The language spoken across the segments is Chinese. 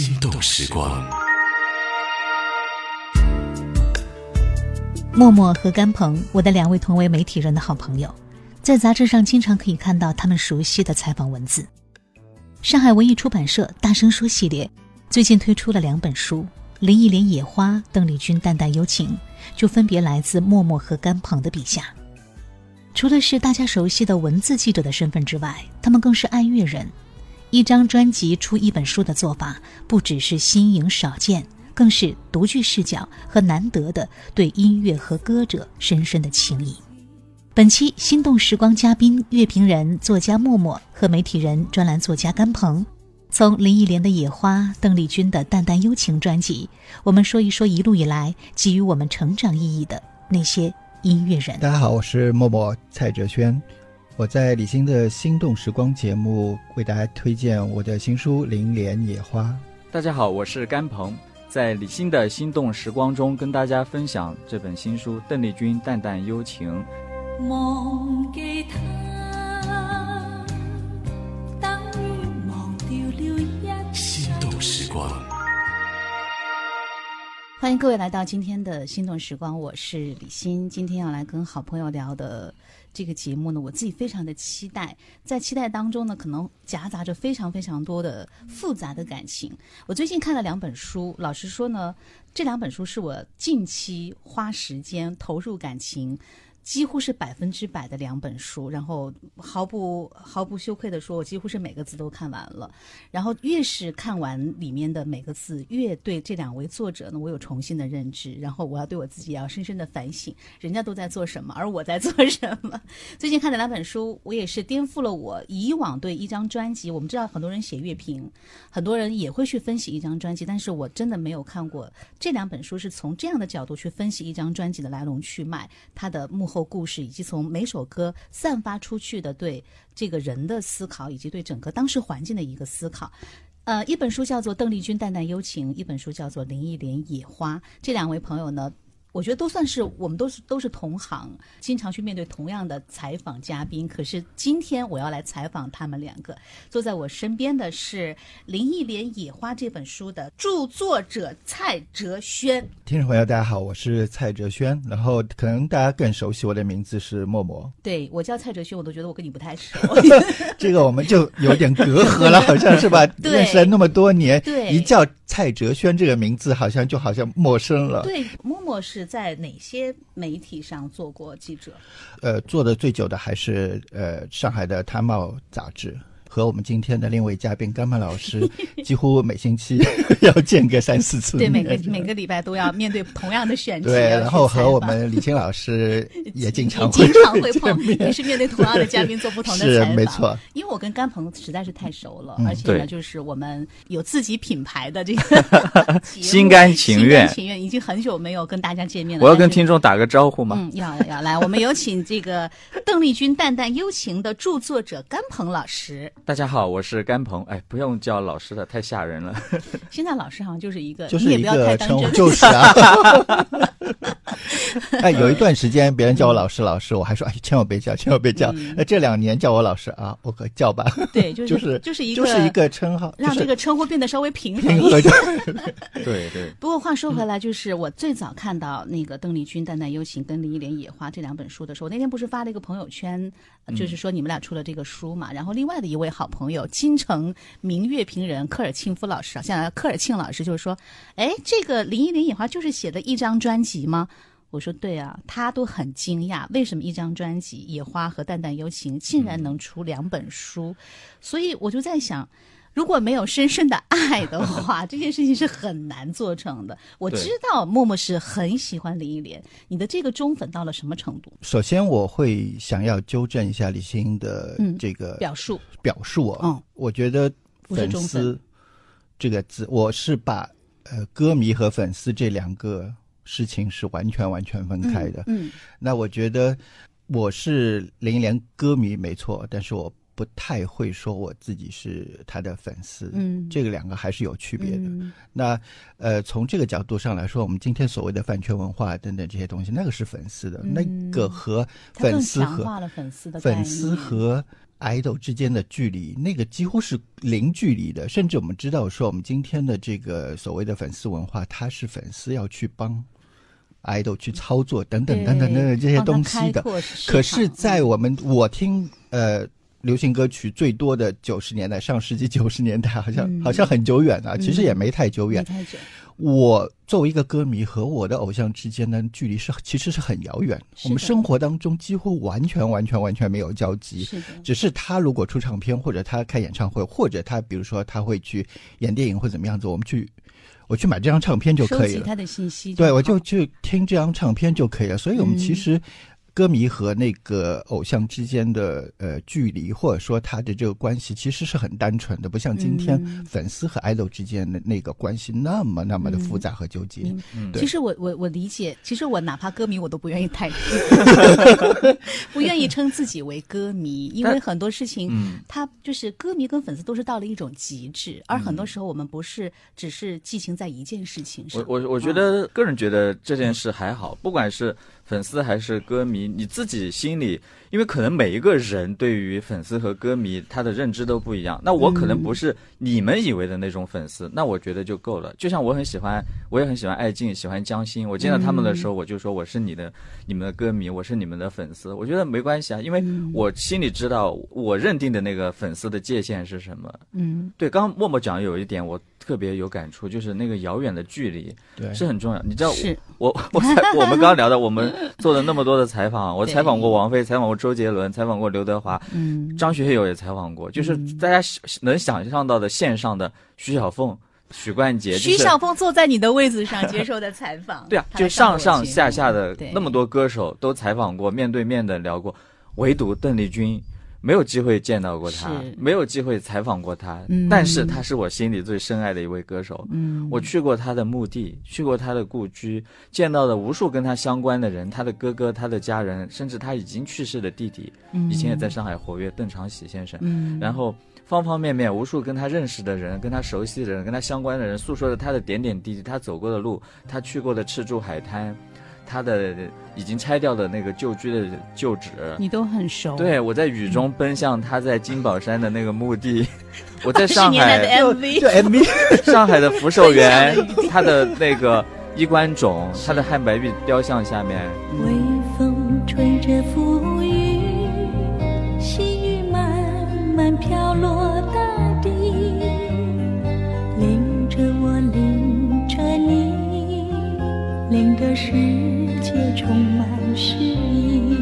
心动时光。默默和甘鹏，我的两位同为媒体人的好朋友，在杂志上经常可以看到他们熟悉的采访文字。上海文艺出版社《大声说》系列最近推出了两本书，《林忆莲野花》，邓丽君淡淡幽情，就分别来自默默和甘鹏的笔下。除了是大家熟悉的文字记者的身份之外，他们更是爱乐人。一张专辑出一本书的做法，不只是新颖少见，更是独具视角和难得的对音乐和歌者深深的情谊。本期《心动时光》嘉宾，乐评人、作家默默和媒体人、专栏作家甘鹏，从林忆莲的《野花》、邓丽君的《淡淡幽情》专辑，我们说一说一路以来给予我们成长意义的那些音乐人。大家好，我是默默蔡哲轩。我在李欣的心动时光节目为大家推荐我的新书《林莲野花》。大家好，我是甘鹏，在李欣的心动时光中跟大家分享这本新书《邓丽君淡淡幽情》。忘记他，等于忘掉了一心动时光。欢迎各位来到今天的心动时光，我是李欣。今天要来跟好朋友聊的。这个节目呢，我自己非常的期待，在期待当中呢，可能夹杂着非常非常多的复杂的感情。我最近看了两本书，老实说呢，这两本书是我近期花时间投入感情。几乎是百分之百的两本书，然后毫不毫不羞愧的说，我几乎是每个字都看完了。然后越是看完里面的每个字，越对这两位作者呢，我有重新的认知。然后我要对我自己要深深的反省，人家都在做什么，而我在做什么。最近看的两本书，我也是颠覆了我以往对一张专辑。我们知道很多人写乐评，很多人也会去分析一张专辑，但是我真的没有看过这两本书是从这样的角度去分析一张专辑的来龙去脉，它的幕后。故事以及从每首歌散发出去的对这个人的思考，以及对整个当时环境的一个思考，呃，一本书叫做《邓丽君淡淡幽情》，一本书叫做《林忆莲野花》。这两位朋友呢？我觉得都算是我们都是都是同行，经常去面对同样的采访嘉宾。可是今天我要来采访他们两个。坐在我身边的是《林忆莲野花》这本书的著作者蔡哲轩。听众朋友，大家好，我是蔡哲轩。然后可能大家更熟悉我的名字是默默。对我叫蔡哲轩，我都觉得我跟你不太熟。这个我们就有点隔阂了，好像是吧？认识了那么多年，对，一叫蔡哲轩这个名字，好像就好像陌生了。对，默或是。在哪些媒体上做过记者？呃，做的最久的还是呃上海的《探茂》杂志。和我们今天的另一位嘉宾甘曼老师，几乎每星期 要见个三四次。对，每个每个礼拜都要面对同样的选题。对，然后和我们李青老师也经常经常会 碰，也是面对同样的嘉宾做不同的采访。是没错。因为我跟甘鹏实在是太熟了，而且呢，就是我们有自己品牌的这个心甘情愿，心甘情愿已经很久没有跟大家见面了。我要跟听众打个招呼吗？嗯，要要来，我们有请这个邓丽君淡淡幽情的著作者甘鹏老师。大家好，我是甘鹏。哎，不用叫老师的，太吓人了。现在老师好像就是一个，就是一个称呼，就是啊。哎，有一段时间别人叫我老师，老师，我还说哎，千万别叫，千万别叫。那这两年叫我老师啊，我可叫吧。对，就是就是一个就是一个称号，让这个称呼变得稍微平衡一点。对对。不过话说回来，就是我最早看到那个邓丽君《淡淡幽情》跟林忆莲《野花》这两本书的时候，那天不是发了一个朋友圈，就是说你们俩出了这个书嘛。然后另外的一位好朋友，金城名乐评人科尔沁夫老师啊，像科尔沁老师就是说，哎，这个林忆莲《野花》就是写的一张专辑吗？我说对啊，他都很惊讶，为什么一张专辑《野花》和《淡淡幽情》竟然能出两本书？所以我就在想，如果没有深深的爱的话，这件事情是很难做成的。我知道默默是很喜欢林忆莲，你的这个忠粉到了什么程度？首先，我会想要纠正一下李欣的这个表述。表述啊，嗯，我觉得粉丝这个字，我是把呃歌迷和粉丝这两个。事情是完全完全分开的。嗯，那我觉得我是林忆莲歌迷没错，但是我不太会说我自己是他的粉丝。嗯，这个两个还是有区别的。那呃，从这个角度上来说，我们今天所谓的饭圈文化等等这些东西，那个是粉丝的，那个和粉丝和粉丝的粉丝和 idol 之间的距离，那个几乎是零距离的。甚至我们知道说，我们今天的这个所谓的粉丝文化，它是粉丝要去帮 idol 去操作等等等等等等这些东西的。可是，在我们我听呃流行歌曲最多的九十年代，上世纪九十年代，好像、嗯好像很久远啊，其实也没太久远。没太久，我作为一个歌迷和我的偶像之间的距离是其实是很遥远，我们生活当中几乎完全完全完全没有交集。是，只是他如果出唱片，或者他开演唱会，或者他比如说他会去演电影或怎么样子，我们去我去买这张唱片就可以了。收集他的信息，对，我就去听这张唱片就可以了。所以我们其嗯实歌迷和那个偶像之间的呃距离，或者说他的这个关系，其实是很单纯的，不像今天嗯。粉丝和 idol 之间的那个关系那么那么的复杂和纠结。嗯对。其实我我我理解，其实我哪怕歌迷我都不愿意太，不愿意称自己为歌迷，因为很多事情，嗯。他就是歌迷跟粉丝都是到了一种极致，而很多时候我们不是只是寄情在一件事情上。我我我觉啊得个人觉得这件事还好，不管是粉丝还是歌迷，你自己心里，因为可能每一个人对于粉丝和歌迷他的认知都不一样。那我可能不是你们以为的那种粉丝，那我觉得就够了。就像我很喜欢，我也很喜欢艾静，喜欢江心，我见到他们的时候，我就说我是你的、你们的歌迷，我是你们的粉丝。我觉得没关系啊，因为我心里知道我认定的那个粉丝的界限是什么。嗯，对，刚刚默默讲有一点我特别有感触，就是那个遥远的距离对，是很重要。你知道，是我我 采我们刚刚聊的，我们做了那么多的采访，我采访过王菲，采访过周杰伦，采访过刘德华，嗯，张学友也采访过，就是大家能想象到的线上的徐小凤、许冠杰，就是徐小凤坐在你的位子上接受的采访，对啊，就上上下下的那么多歌手都采访过，面对面的聊过，唯独邓丽君没有机会见到过他，没有机会采访过他，嗯。但是他是我心里最深爱的一位歌手。嗯，我去过他的墓地，去过他的故居，见到了无数跟他相关的人，他的哥哥、他的家人，甚至他已经去世的弟弟，以前也在上海活跃，邓长喜先生。嗯，然后方方面面，无数跟他认识的人、跟他熟悉的人、跟他相关的人，诉说着他的点点滴滴，他走过的路，他去过的赤柱海滩，他的已经拆掉的那个旧居的旧址。你都很熟，对，我在雨中奔向他在金宝山的那个墓地，我在上海的海 MV，就 MV 上海的福寿园，他的那个衣冠冢，他的汉白玉雕像下面，微风吹着浮云，细雨慢慢飘落大地，淋着我，淋着你，淋得世界充满诗意。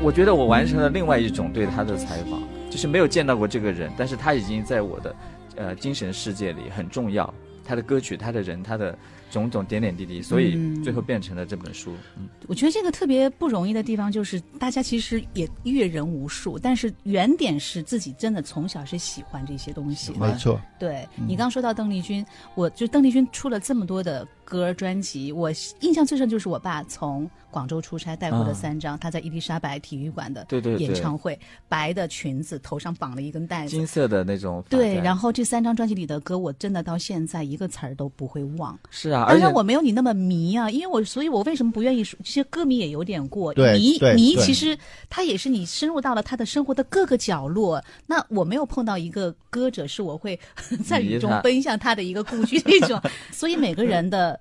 我觉得我完成了另外一种对他的采访，就是没有见到过这个人，但是他已经在我的呃精神世界里很重要。他的歌曲、他的人、他的种种点点滴滴，所以嗯最后变成了这本书。嗯，我觉得这个特别不容易的地方就是，大家其实也阅人无数，但是原点是自己真的从小是喜欢这些东西的。没错，对你刚说到邓丽君，我就邓丽君出了这么多的歌专辑，我印象最深就是我爸从广州出差带回了啊三张，他在伊丽莎白体育馆的对对对演唱会，白的裙子，头上绑了一根带子金。色的那种对，然后这三张专辑里的歌，我真的到现在一个词儿都不会忘。是啊，而且当然我没有你那么迷啊，因为我，所以我为什么不愿意说？这些歌迷也有点过对迷迷其实他也是你深入到了他的生活的各个角落。那我没有碰到一个歌者是我会 在雨中奔向他的一个故居那种，所以每个人的。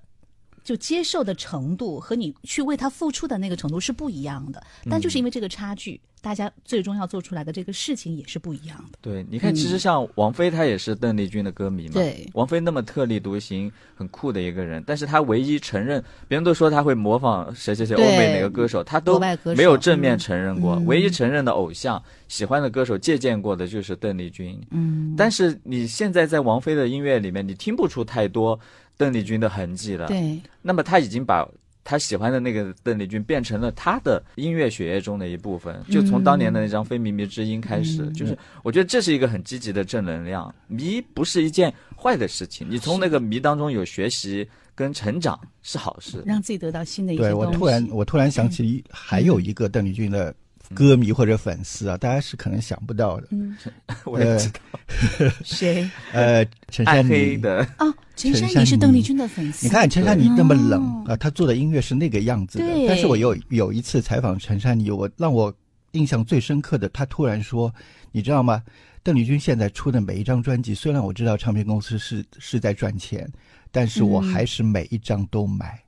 就接受的程度和你去为他付出的那个程度是不一样的，但嗯就是因为这个差距，大家最终要做出来的这个事情也是不一样的。对，你看，其实像王菲，她也是邓丽君的歌迷嘛。嗯对王菲那么特立独行、很酷的一个人，但是她唯一承认，别人都说她会模仿谁谁谁欧对美哪个歌手，她都没有正面承认过。嗯唯一承认的偶像、喜欢的歌手、借鉴过的就是邓丽君。嗯，但是你现在在王菲的音乐里面，你听不出太多邓丽君的痕迹了。对，那么他已经把他喜欢的那个邓丽君变成了他的音乐血液中的一部分，就从当年的那张《非靡靡之音》开始，嗯就是我觉得这是一个很积极的正能量。迷不是一件坏的事情，你从那个迷当中有学习跟成长是好事。让自己得到新的一些对东西。我突然我突然想起还有一个邓丽君的歌迷或者粉丝啊，大家是可能想不到的。嗯，我也知道，谁？呃，陈暗珊妮，黑的，哦，陈珊陈珊妮妮是邓丽君的粉丝。你看陈珊妮那么哦冷啊，她做的音乐是那个样子的对。但是我有有一次采访陈珊妮，我让我印象最深刻的，她突然说：“你知道吗？邓丽君现在出的每一张专辑，虽然我知道唱片公司是是在赚钱，但是我嗯还是每一张都买。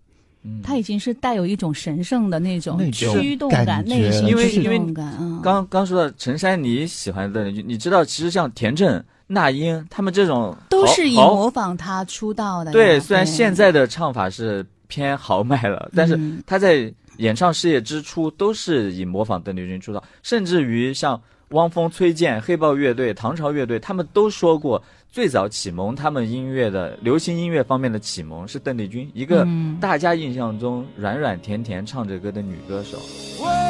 他已经是带有一种神圣的那种驱动感、内心驱因为因为动感。嗯，刚刚说到陈珊妮喜欢邓丽君，你知道其实像田震、那英他们这种都是以模仿他出道的。对，虽然现在的唱法是偏豪迈了，但是嗯他在演唱事业之初都是以模仿邓丽君出道，甚至于像汪峰、崔健、黑豹乐队、唐朝乐队，他们都说过，最早启蒙他们音乐的流行音乐方面的启蒙是邓丽君，一个嗯大家印象中软软甜甜唱着歌的女歌手。喂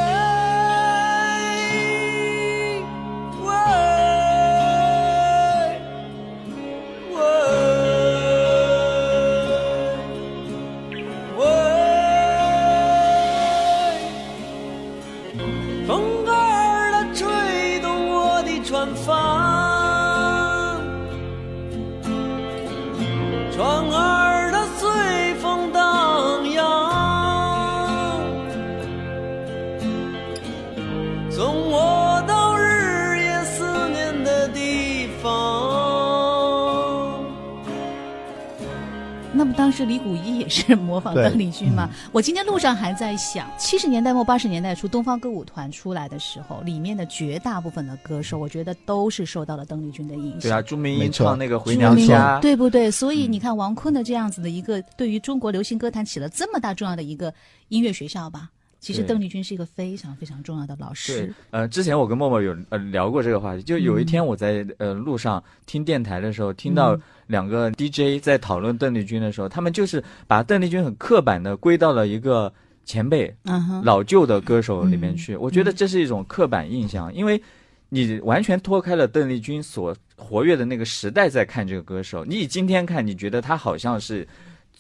当时李谷一也是 模仿邓丽君嘛？我今天路上还在想，七十年代末八十年代初东方歌舞团出来的时候，里面的绝大部分的歌手，我觉得都是受到了邓丽君的影响。对啊，朱明英唱那个《回娘家》，对不对？所以你看，王坤的这样子的一个对于中国流行歌坛起了这么大重要的一个音乐学校吧。其实邓丽君是一个非常非常重要的老对师。，呃，之前我跟默默有呃聊过这个话题，就有一天我在呃路上听电台的时候，听到嗯两个 DJ 在讨论邓丽君的时候，他们就是把邓丽君很刻板的归到了一个前辈老旧的歌手里面嗯去。我觉得这是一种刻板印象，因为你完全脱开了邓丽君所活跃的那个时代在看这个歌手，你以今天看，你觉得他好像是。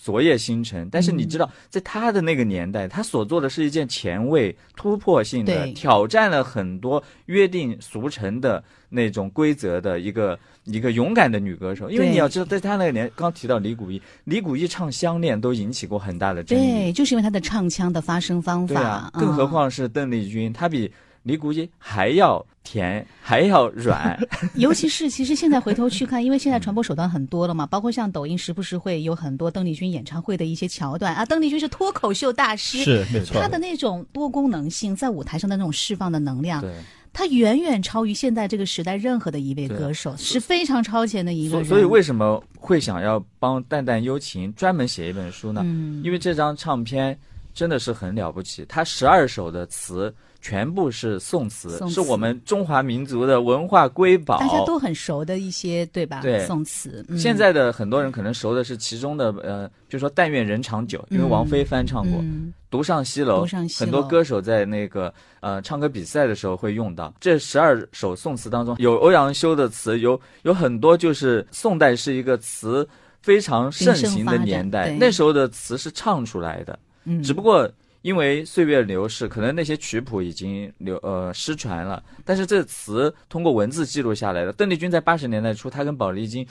昨夜星辰，但是你知嗯道，在他的那个年代，他所做的是一件前卫、突破性的，挑战了很多约定俗成的那种规则的一个一个勇敢的女歌手。因为你要知道，在他那个年，刚提到李谷一，李谷一唱《相恋》都引起过很大的争议。对，就是因为他的唱腔的发声方法。对啊，更何嗯况是邓丽君，她比李谷一还要甜，还要软。尤其是其实现在回头去看，因为现在传播手段很多了嘛，包括像抖音时不时会有很多邓丽君演唱会的一些桥段啊。邓丽君是脱口秀大师，是没错她的那种多功能性，在舞台上的那种释放的能量，对，她远远超于现在这个时代任何的一位歌手，是非常超前的一个人。所所以为什么会想要帮淡淡幽情专门写一本书呢？嗯，因为这张唱片真的是很了不起，它十二首的词全部是宋词，宋词是我们中华民族的文化瑰宝。大家都很熟的一些，对吧？对宋词。嗯、现在的很多人可能熟的是其中的呃，比如说“但愿人长久”，因为嗯王菲翻唱过。嗯独上西楼，上西楼很多歌手在那个呃唱歌比赛的时候会用到。这十二首宋词当中，有欧阳修的词，有有很多就是宋代是一个词非常盛行的年代那时候的词是唱出来的，嗯，只不过因为岁月流逝，可能那些曲谱已经流呃失传了，但是这词通过文字记录下来了。邓丽君在八十年代初，她跟宝丽金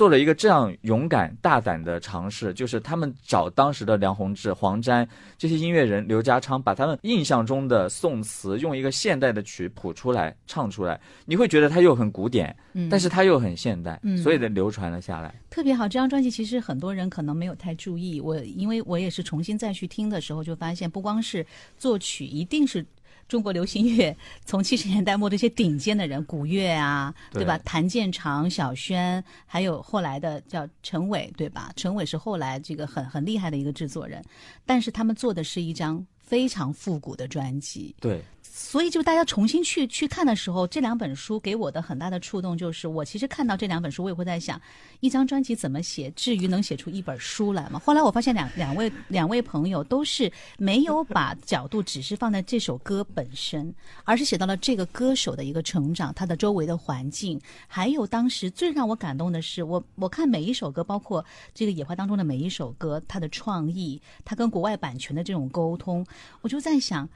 做了一个这样勇敢大胆的尝试，就是他们找当时的梁鸿志、黄沾这些音乐人，刘家昌把他们印象中的宋词用一个现代的曲谱出来唱出来，你会觉得它又很古典，嗯但是它又很现代，嗯所以的流传了下来。特别好，这张专辑其实很多人可能没有太注意。我因为我也是重新再去听的时候，就发现不光是作曲，一定是中国流行乐 从七十年代末这些顶尖的人，古乐啊，对对吧？谭健常、小轩，还有后来的叫陈伟，对吧？陈伟是后来这个很很厉害的一个制作人，但是他们做的是一张非常复古的专辑。对，所以，就大家重新去去看的时候，这两本书给我的很大的触动就是，我其实看到这两本书，我也会在想，一张专辑怎么写，至于能写出一本书来吗？后来我发现两两位 两位朋友都是没有把角度只是放在这首歌本身，而是写到了这个歌手的一个成长，他的周围的环境，还有当时最让我感动的是，我我看每一首歌，包括这个野花当中的每一首歌，它的创意，它跟国外版权的这种沟通，我就在想。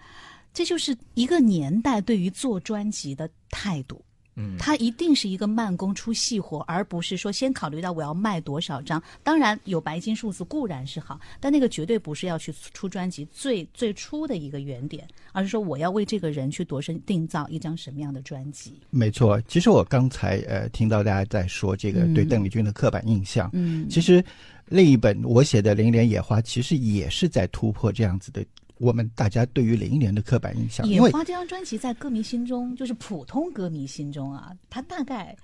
这就是一个年代对于做专辑的态度。嗯，它一定是一个慢工出细活，而不是说先考虑到我要卖多少张。当然有白金数字固然是好，但那个绝对不是要去出专辑最最初的一个原点，而是说我要为这个人去度身定造一张什么样的专辑。没错，其实我刚才呃听到大家在说这个对邓丽君的刻板印象，嗯，其实另一本我写的《林忆莲野花》其实也是在突破这样子的我们大家对于林忆莲的刻板印象，野花这张专辑在歌迷心中，就是普通歌迷心中啊，它大概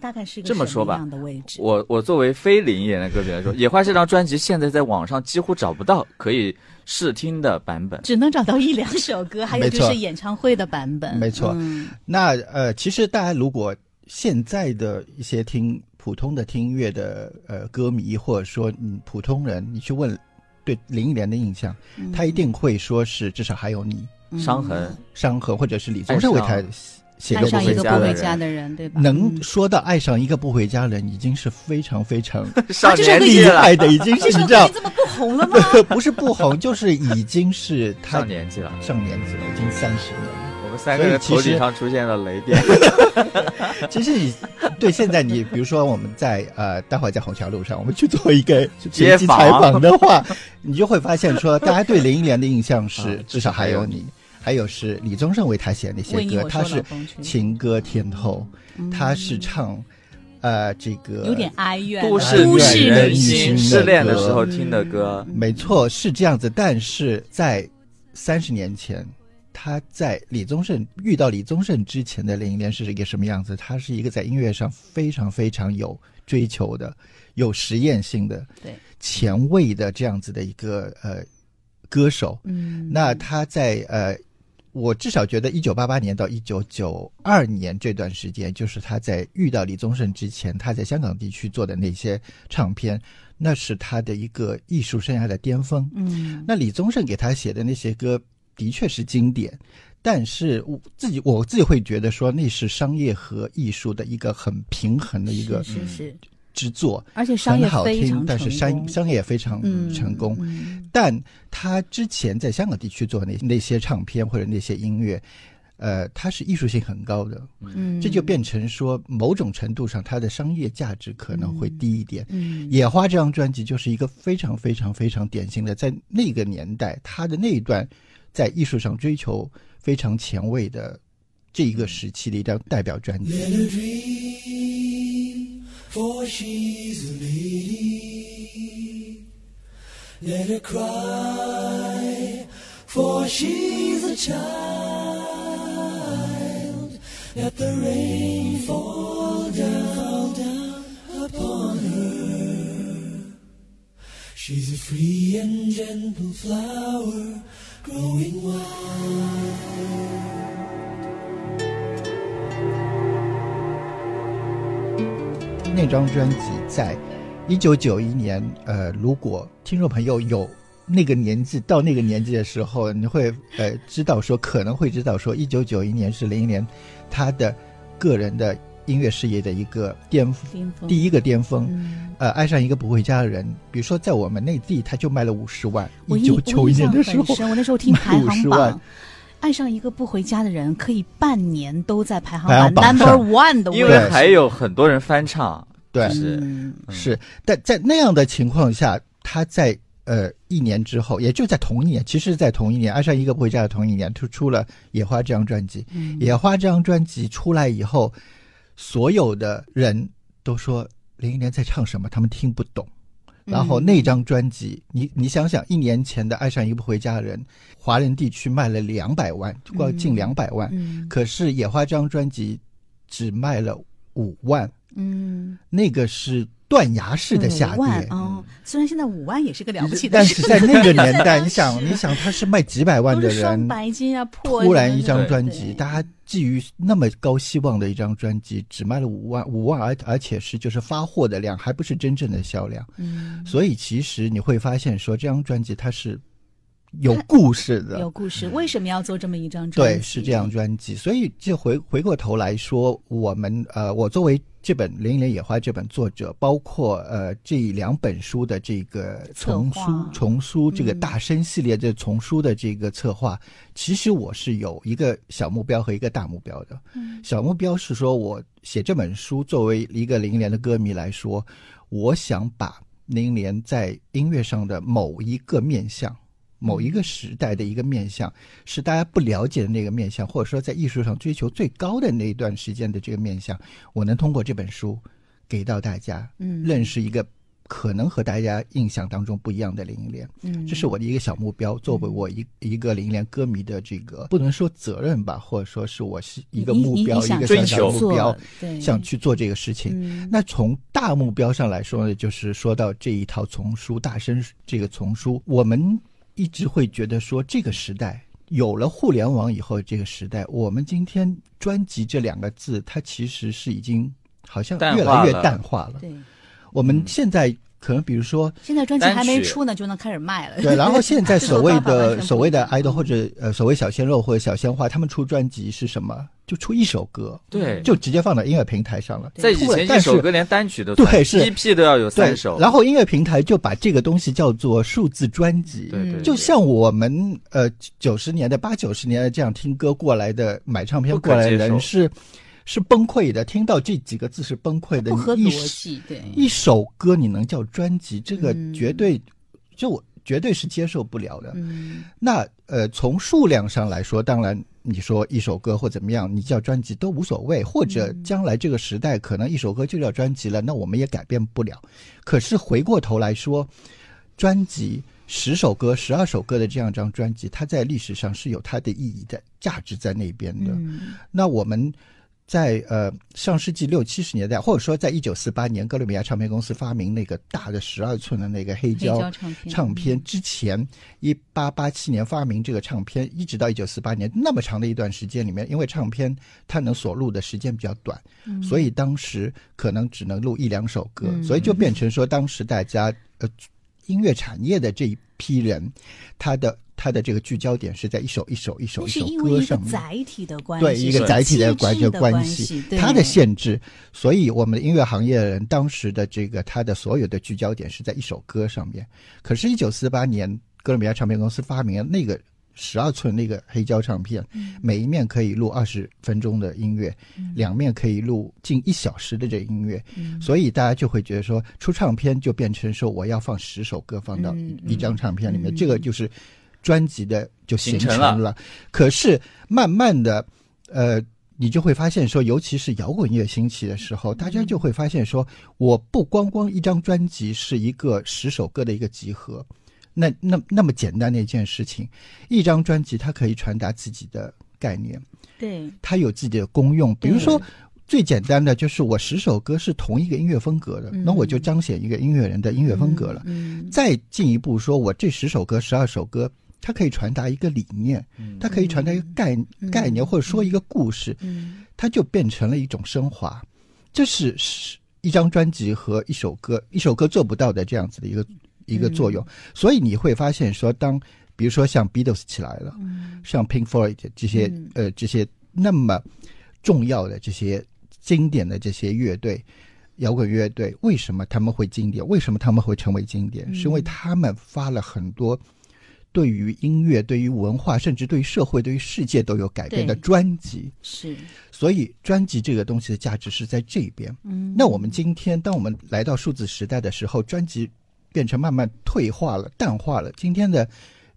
大概是一个什这么说吧样的位置？我我作为非林忆莲的歌迷来说，《野花》这张专辑现在在网上几乎找不到可以试听的版本。只能找到一两首歌，还有就是演唱会的版本。没错嗯那呃，其实大家如果现在的一些听普通的听音乐的呃歌迷，或者说嗯普通人，你去问对林忆莲的印象，嗯他一定会说是至少还有你伤痕，伤痕，或者是李宗盛为他写爱的上一个不回家的人对吧？能嗯说到爱上一个不回家的人，已经是非常非常 上年纪了，厉害的，已经是 你知道这么不红了吗？不是不红，就是已经是他上年纪了。上年纪了，已经三十年了。我们三个人头顶上出现了雷电。其实你对现在你，比如说我们在呃，待会儿在虹桥路上，我们去做一个 街机访采访的话，你就会发现说，大家对林忆莲的印象 是啊至少还有你，还有是李宗盛为他写的那些歌，他是情歌天后，他是唱呃这个有点哀怨，都市市都市女人女心失恋的时候听的歌。没错，是这样子。但是在三十年前，他在李宗盛遇到李宗盛之前的林忆莲是一个什么样子？他是一个在音乐上非常非常有追求的、有实验性的、对，前卫的这样子的一个呃歌手。嗯，那他在呃，我至少觉得一九八八年到一九九二年这段时间，就是他在遇到李宗盛之前，他在香港地区做的那些唱片，那是他的一个艺术生涯的巅峰。嗯，那李宗盛给他写的那些歌的确是经典，但是我自己我自己会觉得说，那是商业和艺术的一个很平衡的一个是之作，而且商业好听，但是商商业也非常嗯成功。嗯。但他之前在香港地区做的那那些唱片或者那些音乐，呃，它是艺术性很高的，嗯，这就变成说某种程度上它的商业价值可能会低一点。嗯野花这张专辑就是一个非常非常非常典型的，在那个年代，他的那一段在艺术上追求非常前卫的这一个时期的一张代表专辑。Let her dream, for she's a lady. Let her cry, for she's a child. Let the rain fall down, down upon her. She's a free and gentle flower growing wild. 那张专辑在一九九一年，呃，如果听众朋友有那个年纪到那个年纪的时候，你会呃知道说可能会知道说，一九九一年是林忆莲她的个人的音乐事业的一个巅峰，巅峰第一个巅峰。嗯呃，爱上一个不回家的人，比如说在我们内地，他就卖了五十万。我印一九九一年的时候我印象很，深我那时候听 排行榜。爱上一个不回家的人，可以半年都在排行榜 number one 的位置。因为还有很多人翻唱，对，是嗯是，但在那样的情况下，他在呃一年之后，也就在同一年，其实，在同一年，《爱上一个不回家》的同一年，出出了《野花》这张专辑。嗯野花》这张专辑出来以后，所有的人都说林忆莲在唱什么，他们听不懂。然后嗯那张专辑，你你想想，一年前的《爱上一个不回家的人》，华人地区卖了两百万，快近两百万。嗯。可是《野花》这张专辑只卖了五万，嗯，那个是断崖式的下跌。哦，虽然现在五万也是个了不起的但，是在那个年代，你想，你想他是卖几百万的人，白金啊，破突然一张专辑，大家寄予那么高希望的一张专辑，只卖了五万，五万，而而且是就是发货的量，还不是真正的销量。嗯所以其实你会发现说，这张专辑它是有故事的，有故事。为什么要做这么一张专辑？对，是这样专辑。所以就回回过头来说，我们呃，我作为这本《零零野花》这本作者，包括呃这两本书的这个丛书丛书这个大生系列这丛书的这个策划，其实我是有一个小目标和一个大目标的。嗯小目标是说我写这本书，作为一个零零年的歌迷来说，我想把零零年在音乐上的某一个面向。某一个时代的一个面相，是大家不了解的那个面相，或者说在艺术上追求最高的那一段时间的这个面相，我能通过这本书给到大家，嗯。认识一个可能和大家印象当中不一样的林忆莲，嗯，这是我的一个小目标，作为我一一个林忆莲歌迷的这个不能说责任吧，或者说是我是一个目标，一个追小目标，对，想去做这个事情。嗯。那从大目标上来说呢，就是说到这一套丛书大声这个丛书，我们一直会觉得说，这个时代有了互联网以后，这个时代，我们今天专辑这两个字，它其实是已经好像越来越化了。淡化了。对，我们现在可能比如说。现在专辑还没出呢，就能开始卖了。对，然后现在 所谓的所谓的 idol 或者呃所谓小鲜肉或者小鲜花，他们出专辑是什么？就出一首歌，对，就直接放到音乐平台上了。在以前一首歌连单曲都对是 EP 都要有对三首，，然后音乐平台就把这个东西叫做数字专辑。对对，就像我们呃九十年代八九十年代这样听歌过来的买唱片过来的人是是崩溃的，听到这几个字是崩溃的。不合逻辑，对，一首歌你能叫专辑，这个嗯绝对、就我绝对是接受不了的。嗯那呃，从数量上来说，当然你说一首歌或怎么样，你叫专辑都无所谓，或者嗯将来这个时代可能一首歌就叫专辑了，那我们也改变不了。可是回过头来说，专辑十首歌、十二首歌的这样一张专辑，它在历史上是有它的意义的价值在那边的。嗯那我们在呃上世纪六七十年代，或者说在一九四八年，哥伦比亚唱片公司发明那个大的十二寸的那个黑黑胶胶唱片之前，一八八七年发明这个唱片，一直到一九四八年那么长的一段时间里面，因为唱片它能所录的时间比较短，所以当时可能只能录一两首歌，嗯。所以就变成说当时大家呃音乐产业的这一批人，他的他的这个聚焦点是在一首一首一首一首歌上面。载体的关系，对一个载体的关就关关系，对。它的限制，所以我们的音乐行业的人当时的这个它的所有的聚焦点是在一首歌上面。可是，一九四八年哥伦比亚唱片公司发明了那个十二寸那个黑胶唱片，每一面可以录二十分钟的音乐，两面可以录近一小时的这音乐，所以大家就会觉得说，出唱片就变成说我要放十首歌放到嗯。一张唱片里面，嗯。这个就是专辑的就形形成成了。可是慢慢的，呃，你就会发现说，尤其是摇滚乐兴起的时候，大家就会发现说，我不光光一张专辑是一个十首歌的一个集合，那那那么简单的一件事情，一张专辑它可以传达自己的概念，对，它有自己的功用，比如说。最简单的就是我十首歌是同一个音乐风格的，嗯。那我就彰显一个音乐人的音乐风格了。嗯，再进一步说，我这十首歌、十二首歌，它可以传达一个理念，它可以传达一个概、嗯概念，或者说一个故事，嗯它就变成了一种升华。这是是一张专辑和一首歌，一首歌做不到的这样子的一个一个作用。所以你会发现说，当比如说像 Beatles 起来了，嗯像 Pink Floyd 这些、嗯呃这些那么重要的这些经典的这些乐队。摇滚乐队为什么他们会经典？为什么他们会成为经典？嗯是因为他们发了很多对于音乐、对于文化，甚至对于社会、对于世界都有改变的专辑。是，所以，专辑这个东西的价值是在这边。嗯，那我们今天，当我们来到数字时代的时候，专辑变成慢慢退化了、淡化了。今天的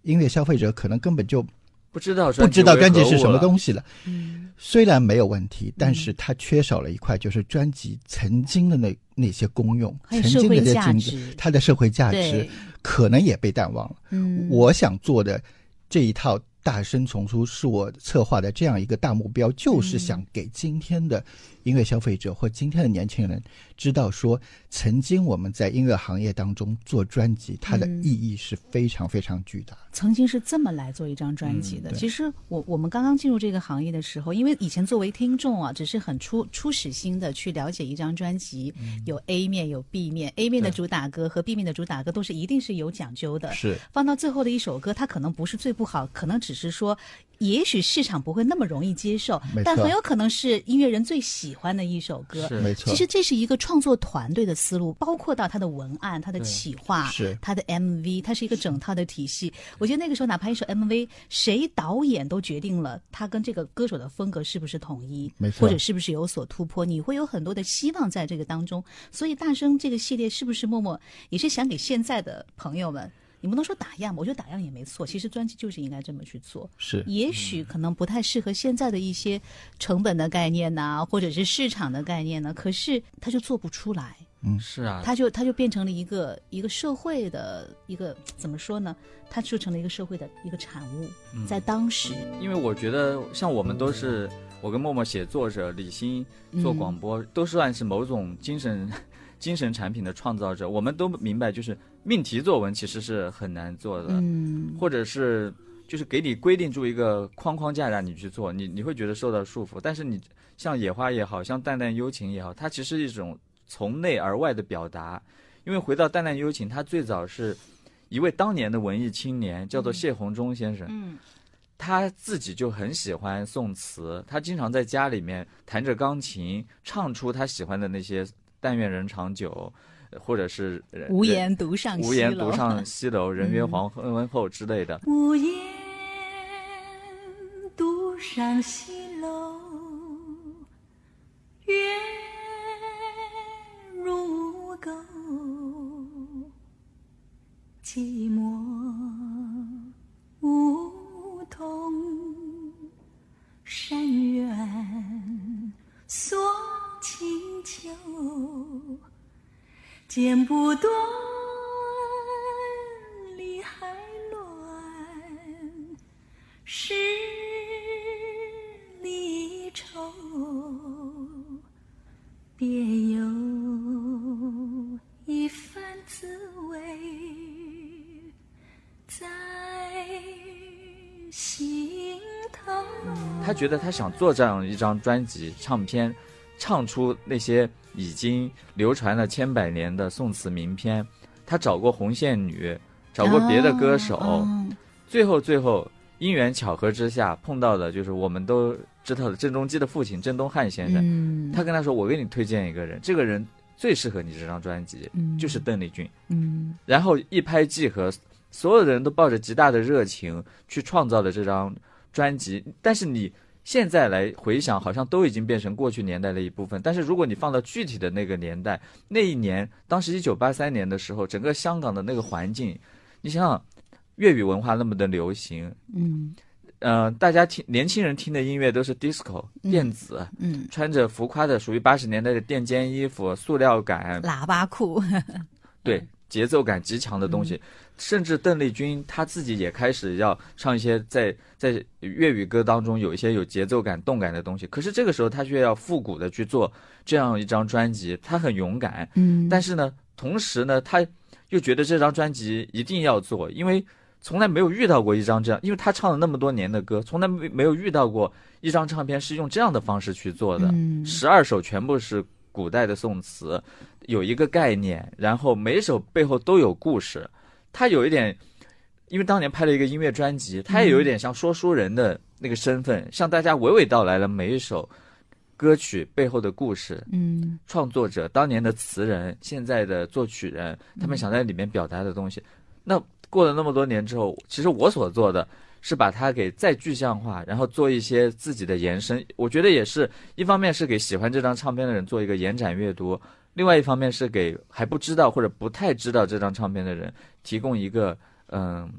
音乐消费者可能根本就不知道不知道专辑是什么。东西了。嗯虽然没有问题，但是它缺少了一块，就是专辑曾经的那那些功用，曾经的价值，它的社会价值对，可能也被淡忘了。嗯，我想做的这一套大声丛书是我策划的这样一个大目标，就是想给今天的音乐消费者或今天的年轻人知道说，曾经我们在音乐行业当中做专辑，它的嗯意义是非常非常巨大的。曾经是这么来做一张专辑的。嗯其实我我们刚刚进入这个行业的时候，因为以前作为听众啊，只是很初初始心的去了解一张专辑，嗯有 A 面有 B 面，A 面的主打歌和 B 面的主打歌都是一定是有讲究的。是放到最后的一首歌，它可能不是最不好，可能只是说，也许市场不会那么容易接受但很有可能是音乐人最喜欢的一首歌。是没错其实这是一个创作团队的思路，包括到他的文案、他的企划、是它的 MV，它是一个整套的体系。我觉得那个时候，哪怕一首 MV，谁导演都决定了他跟这个歌手的风格是不是统一，没错或者是不是有所突破，你会有很多的希望在这个当中。所以，大声这个系列是不是默默也是想给现在的朋友们？你不能说打样吧，我觉得打样也没错。其实专辑就是应该这么去做。是也许可能不太适合现在的一些成本的概念呐、或者是市场的概念呢，可是他就做不出来，嗯是啊，他就他就变成了一个一个社会的一个怎么说呢？它就成了一个社会的一个产物，嗯在当时，因为我觉得像我们都是我跟默默写作者，李欣做广播，都算是某种精神 精神产品的创造者。我们都明白，就是命题作文其实是很难做的，嗯或者是就是给你规定住一个框框架让你去做，你你会觉得受到束缚。但是你像野花也好像淡淡幽情也好，它其实是一种从内而外的表达。因为回到淡淡幽情，它最早是一位当年的文艺青年，叫做谢鸿忠先生。嗯他自己就很喜欢宋词，他经常在家里面弹着钢琴，唱出他喜欢的那些“但愿人长久”，呃或者是呃无言独上西楼，无言独上 西楼，人约黄昏后之类的。无言独上西楼，月如钩，寂寞梧桐，深院锁清秋。剪不断，理还乱，是离愁，别有一番滋味在心头。他觉得他想做这样一张专辑唱片，唱出那些已经流传了千百年的宋词名篇。他找过红线女，找过别的歌手，哦最后最后因缘巧合之下碰到的就是我们都知道的郑中基的父亲郑东汉先生。嗯，他跟他说：“我给你推荐一个人，这个人最适合你这张专辑，嗯就是邓丽君。”嗯然后一拍即合，所有的人都抱着极大的热情去创造了这张专辑。但是你现在来回想，好像都已经变成过去年代的一部分。但是如果你放到具体的那个年代，那一年，当时一九八三年的时候，整个香港的那个环境，你想想，粤语文化那么的流行，嗯。呃，大家听年轻人听的音乐都是 disco 嗯电子，嗯，穿着浮夸的属于八十年代的垫肩衣服、塑料感，喇叭裤，对节奏感极强的东嗯。西，甚至邓丽君她自己也开始要唱一些在在粤语歌当中有一些有节奏感、动感的东西。可是这个时候，她却要复古的去做这样一张专辑，她很勇敢。嗯，但是呢，同时呢，她又觉得这张专辑一定要做，因为从来没有遇到过一张这样，因为她唱了那么多年的歌，从来没没有遇到过一张唱片是用这样的方式去做的。嗯十二首全部是古代的宋词，有一个概念，然后每首背后都有故事。他有一点，因为当年拍了一个音乐专辑，他也有一点像说书人的那个身份，向大家娓娓道来了每一首歌曲背后的故事。嗯创作者、当年的词人、现在的作曲人，他们想在里面表达的东西。那过了那么多年之后，其实我所做的是把它给再具象化，然后做一些自己的延伸。我觉得也是一方面是给喜欢这张唱片的人做一个延展阅读，另外一方面是给还不知道或者不太知道这张唱片的人提供一个嗯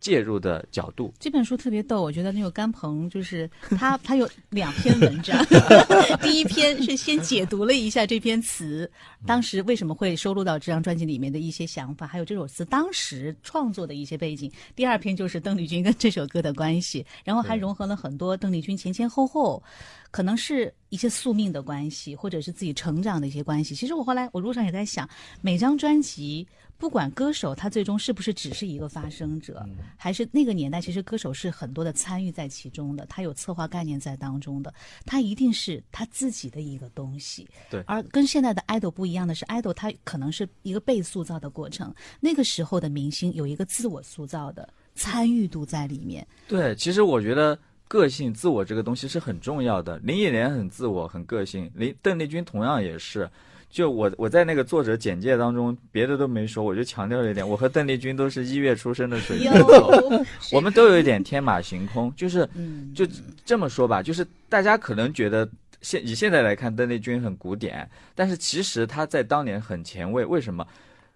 介入的角度。这本书特别逗，我觉得那个甘鹏就是他，他有两篇文章，第一篇是先解读了一下这篇词，当时为什么会收录到这张专辑里面的一些想法，还有这首词当时创作的一些背景。第二篇就是邓丽君跟这首歌的关系，然后还融合了很多邓丽君前前后后，可能是一些宿命的关系，或者是自己成长的一些关系。其实我后来我路上也在想，每张专辑。不管歌手他最终是不是只是一个发声者，还是那个年代，其实歌手是很多的参与在其中的，他有策划概念在当中的，他一定是他自己的一个东西。对而跟现在的 idol 不一样的是，idol 他可能是一个被塑造的过程，那个时候的明星有一个自我塑造的参与度在里面。对，其实我觉得个性、自我这个东西是很重要的。林忆莲很自我、很个性，林邓丽君同样也是。就我我在那个作者简介当中，别的都没说，我就强调了一点，我和邓丽君都是一月出生的水瓶座，我们都有一点天马行空，就是嗯，就这么说吧，就是大家可能觉得现以现在来看，邓丽君很古典，但是其实她在当年很前卫。为什么？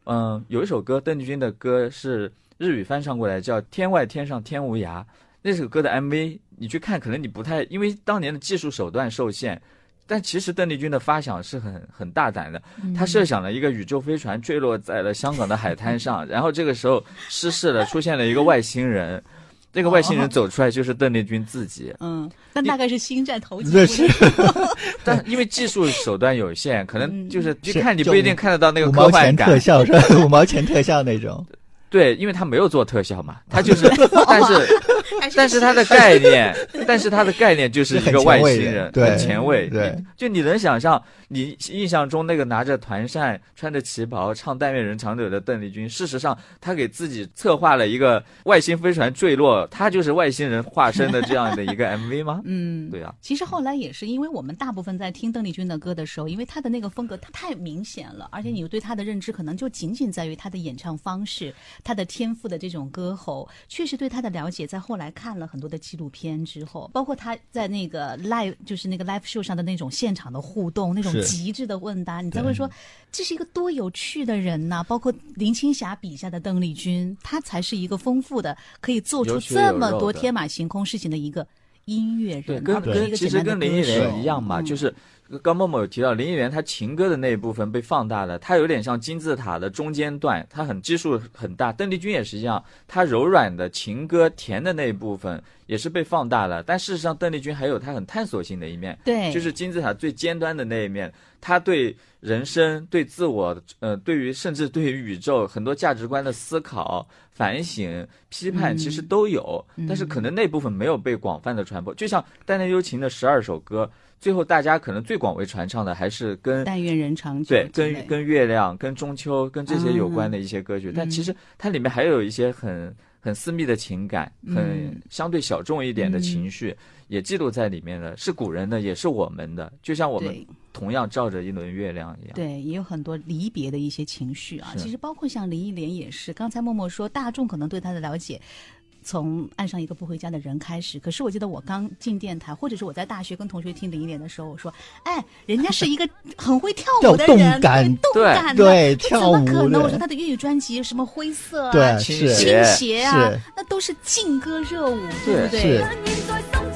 嗯，有一首歌，邓丽君的歌是日语翻唱过来叫《天外天上天无涯》，那首歌的 MV 你去看，可能你不太，因为当年的技术手段受限。但其实邓丽君的发想是很很大胆的，她设想了一个宇宙飞船坠落在了香港的海滩上，然后这个时候失事了，出现了一个外星人，这个外星人走出来就是邓丽君自己。嗯，那大概是星战头几部 但因为技术手段有限，可能嗯就是去看你不一定看得到那个五毛科幻感。钱特。效是吧？五毛钱特效那种，对，因为他没有做特效嘛，他就 是，但是但是他的概念，但是他的概念就是一个外星人，很前卫。对就你能想象，你印象中那个拿着团扇、穿着旗袍唱《但愿人长久》的邓丽君，事实上他给自己策划了一个外星飞船坠落，他就是外星人化身的这样的一个 MV 吗？嗯，对啊，其实后来也是，因为我们大部分在听邓丽君的歌的时候，因为她的那个风格太明显了，而且你对她的认知可能就仅仅在于她的演唱方式、她的天赋的这种歌喉。确实对他的了解，在后来看了很多的纪录片之后，包括他在那个 live 就是那个 live show 上的那种现场的互动，那种极致的问答，你才会说这是一个多有趣的人呐、包括林青霞笔下的邓丽君，她才是一个丰富的，可以做出这么多天马行空事情的一个。音乐对，人，跟而不是一跟其实跟林忆莲一样嘛，嗯就是刚默默有提到林忆莲她情歌的那一部分被放大了，她有点像金字塔的中间段，她很基数很大。邓丽君也是一样，她柔软的情歌甜的那一部分也是被放大了。但事实上，邓丽君还有她很探索性的一面，对，就是金字塔最尖端的那一面，她对人生、对自我，呃，对于甚至对于宇宙很多价值观的思考、反省、批判，嗯。其实都有，但是可能那部分没有被广泛的传播。就像《淡淡幽情》的十二首歌，最后大家可能最广为传唱的还是跟但愿人长久对跟跟月亮、跟中秋、跟这些有关的一些歌曲，但其实它里面还有一些很很私密的情感，很嗯相对小众一点的情绪，也记录在里面的。是古人的，也是我们的，就像我们同样照着一轮月亮一样。对，也有很多离别的一些情绪啊。其实包括像林忆莲也是，刚才默默说大众可能对她的了解。从爱上一个不回家的人开始，可是我记得我刚进电台，或者是我在大学跟同学听林忆莲的时候，我说：“哎，人家是一个很会跳舞的人，感动感的，对这跳舞怎么可能？”我说的他的粤语专辑什么灰色啊，对倾斜倾斜啊，那都是劲歌热舞，对对不对？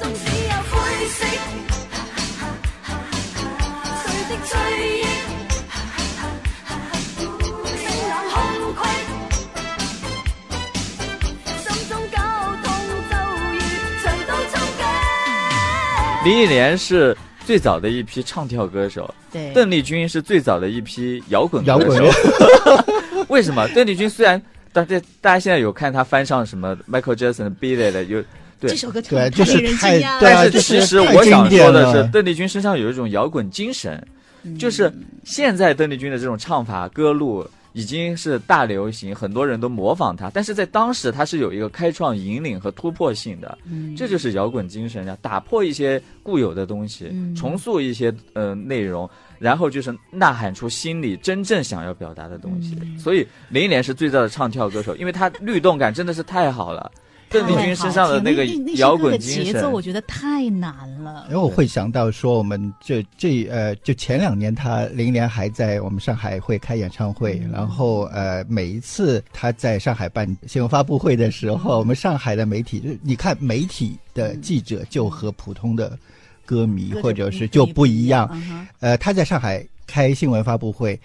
林忆莲是最早的一批唱跳歌手，对，邓丽君是最早的一批摇滚摇滚歌手。为什么？邓丽君虽然大家大家现在有看她翻唱什么 Michael Jackson 的 It 的有。对这，首歌跳对，得太就是令人惊太但是其实我想说的是，邓丽君身上有一种摇滚精神，嗯就是现在邓丽君的这种唱法歌路已经是大流行，很多人都模仿它，但是在当时它是有一个开创、引领和突破性的，嗯这就是摇滚精神呀，打破一些固有的东西，嗯重塑一些呃内容。然后就是呐喊出心里真正想要表达的东西，嗯所以林忆莲是最早的唱跳歌手，因为她律动感真的是太好了。邓丽君身上的那个摇滚的滚精神，节奏，我觉得太难了。因为。我会想到说，我们这这呃，就前两年他林忆莲还在我们上海会开演唱会，嗯。然后呃，每一次他在上海办新闻发布会的时候，我们上海的媒体，你看媒体的记者就和普通的歌迷或者是就不一样，嗯呃，他在上海开新闻发布会，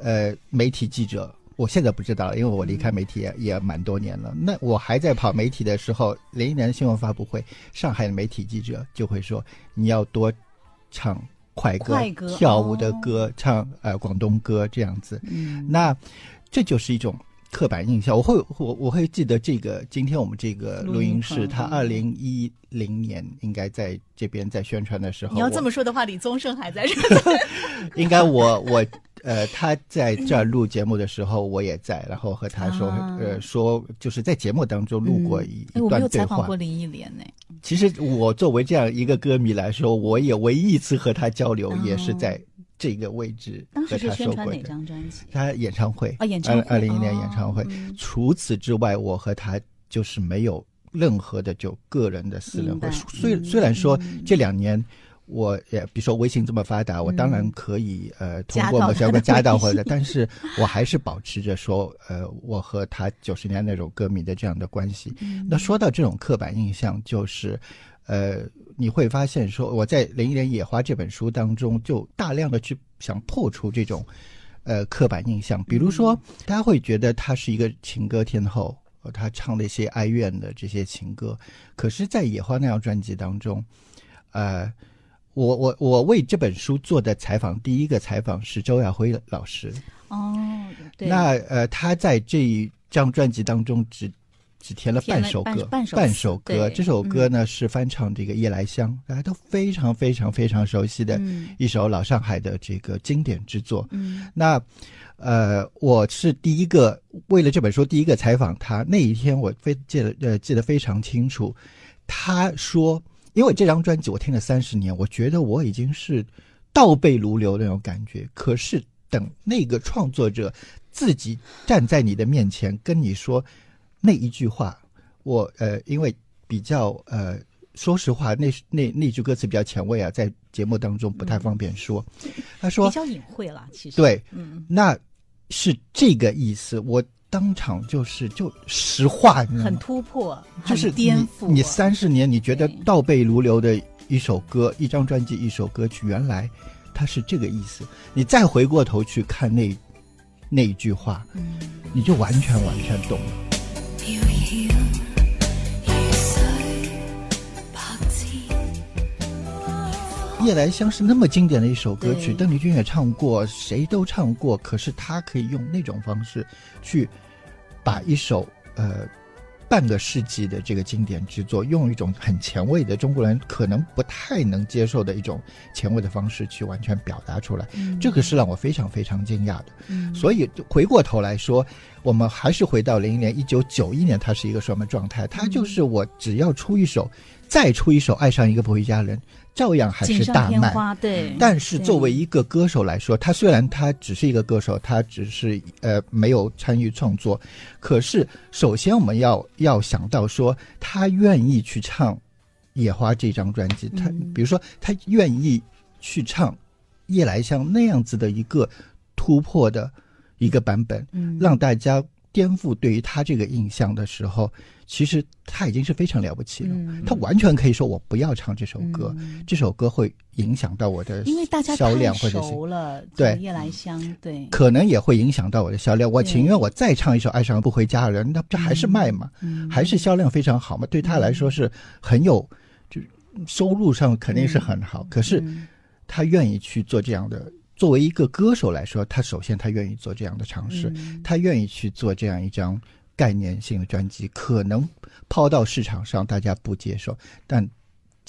呃，媒体记者，我现在不知道了，因为我离开媒体也也蛮多年了。那我还在跑媒体的时候，零一年的新闻发布会，上海的媒体记者就会说，你要多唱快歌、快歌跳舞的哦歌，唱呃广东歌这样子。嗯，那这就是一种刻板印象。我会我我会记得这个，今天我们这个录音室，录音棚它二零一零年应该在这边在宣传的时候，你要这么说的话，李宗盛还在这。应该我我呃他在这儿录节目的时候我也在，然后和他说、啊呃说就是在节目当中录过一、哎，一我没有段对话采访过。林忆莲呢。其实我作为这样一个歌迷来说，我也唯一一次和他交流，哦也是在这个位置当和他时是宣传。哪张专辑？他演唱会啊演唱会二零一年演唱会。哦嗯除此之外，我和他就是没有任何的就个人的私人会。虽嗯虽然说嗯这两年。我也比如说微信这么发达，我当然可以呃通过某些加到或者，但是我还是保持着说呃我和他九十年代那种歌迷的这样的关系。嗯那说到这种刻板印象，就是，呃，你会发现说，我在《零一年野花》这本书当中，就大量的去想破除这种，呃，刻板印象。比如说，大家会觉得他是一个情歌天后，呃她唱了一些哀怨的这些情歌，可是，在《野花》那张专辑当中，呃。我我我为这本书做的采访，第一个采访是周亚辉老师，哦，对，那呃，他在这一张专辑当中只只填了半首歌，半半首词歌。对这首歌呢、是翻唱这个《夜来香》，大家都非常非常非常熟悉的嗯一首老上海的这个经典之作。嗯那呃，我是第一个为了这本书第一个采访他，那一天我非记得呃记得非常清楚。他说，因为这张专辑我听了三十年，我觉得我已经是倒背如流那种感觉。可是等那个创作者自己站在你的面前跟你说那一句话，我呃，因为比较呃。说实话，那那那句歌词比较前卫啊，在节目当中不太方便说。他说比较隐晦了，其实。对，嗯，那是这个意思。我当场就是就实话，你知道很？突破，很就是颠覆。你你三十年，你觉得倒背如流的一首歌、一张专辑、一首歌曲，原来它是这个意思。你再回过头去看那那一句话，嗯你就完全完全懂了。夜来香是那么经典的一首歌曲，邓丽君也唱过，谁都唱过。可是她可以用那种方式去把一首呃半个世纪的这个经典之作，用一种很前卫的中国人可能不太能接受的一种前卫的方式去完全表达出来。嗯这个是让我非常非常惊讶的。嗯所以回过头来说，我们还是回到零一年，一九九一年，它是一个什么状态？它就是我只要出一首，再出一首《爱上一个不回家人》，照样还是大卖。对。但是作为一个歌手来说，他虽然他只是一个歌手，他只是呃没有参与创作，可是首先我们要要想到说，他愿意去唱《野花》这张专辑，他嗯比如说他愿意去唱《夜来香》那样子的一个突破的一个版本，嗯让大家颠覆对于他这个印象的时候，其实他已经是非常了不起了。嗯他完全可以说我不要唱这首歌，嗯这首歌会影响到我的因为大家销量或者是熟了，对夜来香，对，可能也会影响到我的销量。我情愿我再唱一首《爱上不回家的人》，那这还是卖嘛，嗯还是销量非常好嘛？对他来说是很有，就收入上肯定是很好。可是嗯他愿意去做这样的，作为一个歌手来说，他首先他愿意做这样的尝试，嗯他愿意去做这样一张概念性的专辑，可能抛到市场上大家不接受，但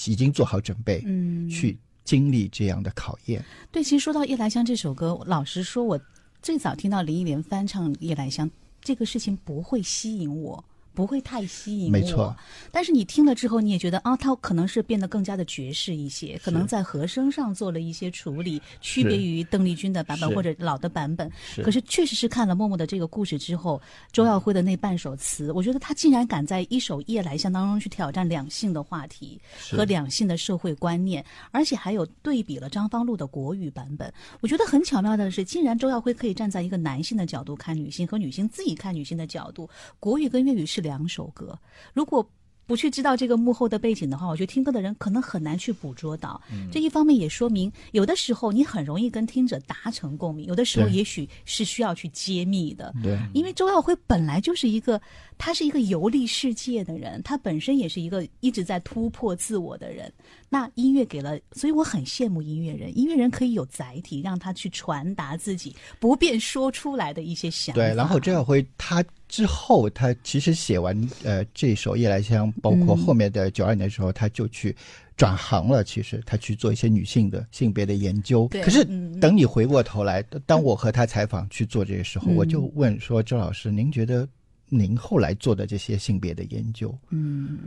已经做好准备，嗯去经历这样的考验。对，其实说到《夜来香》这首歌，老实说，我最早听到林忆莲翻唱《夜来香》这个事情不会吸引我。不会太吸引我，没错。但是你听了之后，你也觉得啊，它可能是变得更加的爵士一些，可能在和声上做了一些处理，区别于邓丽君的版本或者老的版本。是可是确实是看了默默的这个故事之后，周耀辉的那半首词，我觉得他竟然敢在一首《夜来香》当中去挑战两性的话题和两性的社会观念，而且还有对比了张芳露的国语版本。我觉得很巧妙的是，竟然周耀辉可以站在一个男性的角度看女性，和女性自己看女性的角度，国语跟粤语是两首歌。如果不去知道这个幕后的背景的话，我觉得听歌的人可能很难去捕捉到。嗯这一方面也说明，有的时候你很容易跟听者达成共鸣，有的时候也许是需要去揭秘的。对，因为周耀辉本来就是一个，他是一个游历世界的人，他本身也是一个一直在突破自我的人。那音乐给了，所以我很羡慕音乐人，音乐人可以有载体，让他去传达自己不便说出来的一些想法。对，然后周耀辉他之后，他其实写完呃这首《夜来香》，包括后面的九二年的时候，他就去转行了。其实他去做一些女性的性别的研究。可是等你回过头来，当我和他采访去做这个时候，嗯我就问说：“周老师，您觉得您后来做的这些性别的研究，嗯，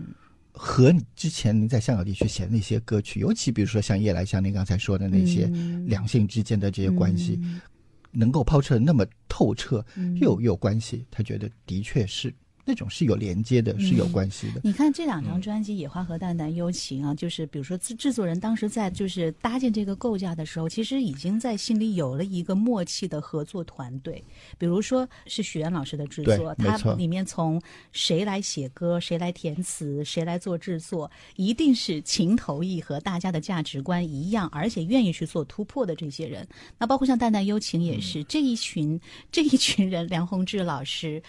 和你之前您在香港地区写的那些歌曲，尤其比如说像《夜来香》，您刚才说的那些嗯两性之间的这些关系，能够抛出的那么透彻，嗯。又有关系，他觉得的确是那种是有连接的，是有关系的。你看这两张专辑《野花》和《淡淡幽情》啊，就是比如说制制作人当时在就是搭建这个构架的时候，其实已经在心里有了一个默契的合作团队。比如说是许愿老师的制作，他里面从谁来写歌、谁来填词、谁来做制作，一定是情投意合，大家的价值观一样，而且愿意去做突破的这些人。那包括像《淡淡幽情》也是、这一群这一群人，梁宏志老师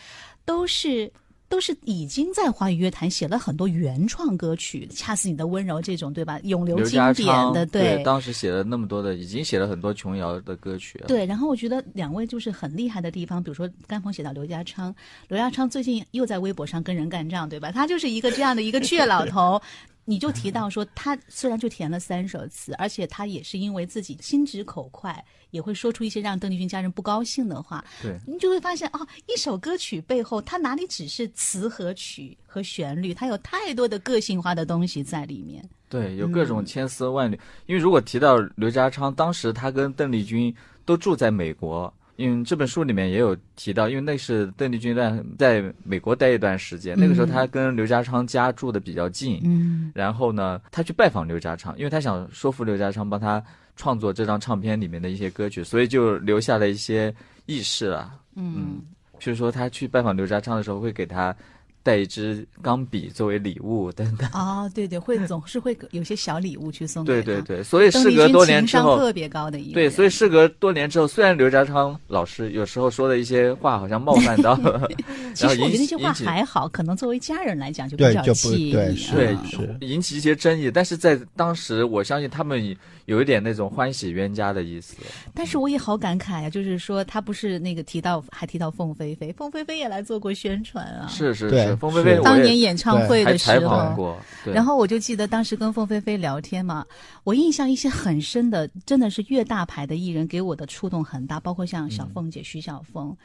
都是。都是已经在华语乐坛写了很多原创歌曲，《恰似你的温柔》这种，对吧？永留经典的，对，当时写了那么多的，已经写了很多琼瑶的歌曲了。对，然后我觉得两位就是很厉害的地方，比如说甘鹏写到刘家昌，刘家昌最近又在微博上跟人干仗，对吧？他就是一个这样的一个倔老头。你就提到说，他虽然就填了三首词，而且他也是因为自己心直口快，也会说出一些让邓丽君家人不高兴的话。对你就会发现哦，一首歌曲背后，它哪里只是词和曲和旋律，它有太多的个性化的东西在里面。对，有各种千丝万缕。因为如果提到刘家昌，当时他跟邓丽君都住在美国，因为这本书里面也有提到，因为那是邓丽君在在美国待一段时间，那个时候她跟刘家昌家住的比较近，嗯。然后呢，她去拜访刘家昌，因为她想说服刘家昌帮她创作这张唱片里面的一些歌曲，所以就留下了一些轶事了。嗯。就是说她去拜访刘家昌的时候，会给他带一支钢笔作为礼物等等。哦，对对，会总是会有些小礼物去送给他。对对对，所以事隔多年情之后，商特别高的一个对，所以事隔多年之后，虽然刘家昌老师有时候说的一些话好像冒犯到，其实 我觉然后引得那些话引起还好，可能作为家人来讲就比较对就不气意对啊对是引起一些争议，但是在当时，我相信他们有一点那种欢喜冤家的意思。但是我也好感慨呀、就是说他不是那个提到还提到凤飞飞，凤飞飞也来做过宣传啊。是是是是，凤飞飞当年演唱会的时候，过，然后我就记得当时跟凤飞飞聊天嘛，我印象一些很深的，真的是越大牌的艺人给我的触动很大，包括像小凤姐、徐小凤，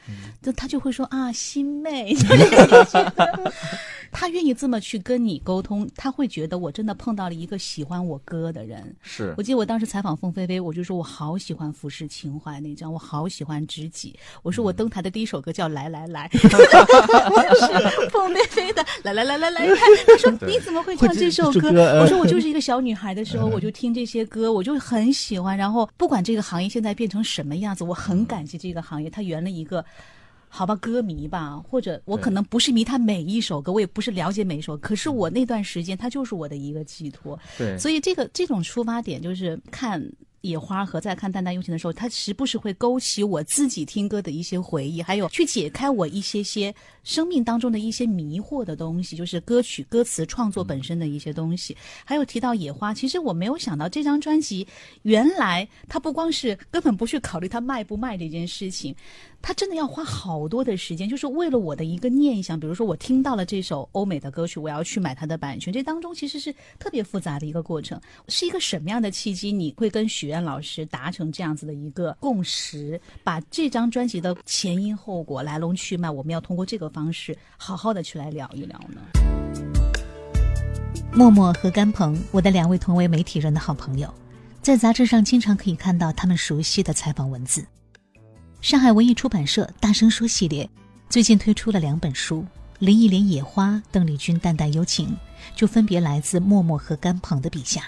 就他就会说啊，新妹，他愿意这么去跟你沟通，他会觉得我真的碰到了一个喜欢我歌的人。是。我记得我当时采访凤飞飞，我就说我好喜欢《浮世情怀》那张，我好喜欢《知己》。我说我登台的第一首歌叫《来来来》，是凤飞飞的《来来来来来看》。他说你怎么会唱这首歌？我说我就是一个小女孩的时候，我就听这些歌，我就很喜欢。然后不管这个行业现在变成什么样子，我很感激这个行业，它圆了一个。好吧，歌迷吧，或者我可能不是迷他每一首歌，我也不是了解每一首，可是我那段时间，他就是我的一个寄托。对，所以这个这种出发点就是看野花和在看淡淡幽情的时候，他时不时会勾起我自己听歌的一些回忆，还有去解开我一些些生命当中的一些迷惑的东西，就是歌曲歌词创作本身的一些东西。还有提到野花，其实我没有想到这张专辑原来它不光是根本不去考虑它卖不卖这件事情，他真的要花好多的时间，就是为了我的一个念想。比如说，我听到了这首欧美的歌曲，我要去买它的版权，这当中其实是特别复杂的一个过程。是一个什么样的契机，你会跟许愿老师达成这样子的一个共识，把这张专辑的前因后果、来龙去脉，我们要通过这个方式好好的去来聊一聊呢？默默和甘鹏，我的两位同为媒体人的好朋友，在杂志上经常可以看到他们熟悉的采访文字。上海文艺出版社《大声说》系列最近推出了两本书，《林忆莲野花》《邓丽君淡淡幽情》，就分别来自默默和甘鹏的笔下。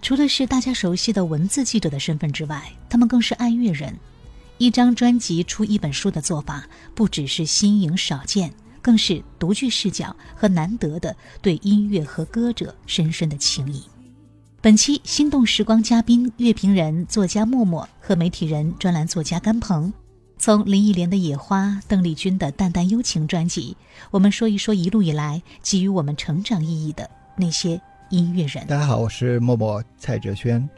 除了是大家熟悉的文字记者的身份之外，他们更是爱乐人。一张专辑出一本书的做法，不只是新颖少见，更是独具视角和难得的对音乐和歌者深深的情谊。本期《心动时光》嘉宾乐评人、作家默默和媒体人、专栏作家甘鹏，从林忆莲的《野花》、邓丽君的《淡淡幽情》专辑，我们说一说一路以来给予我们成长意义的那些音乐人。大家好，我是默默蔡哲轩，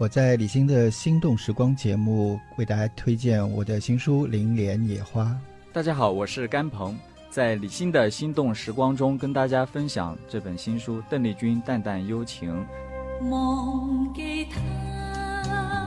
我在李欣的《心动时光》节目为大家推荐我的新书《林莲野花》。大家好，我是甘鹏，在李欣的《心动时光》中跟大家分享这本新书《邓丽君淡淡幽情》。梦给他。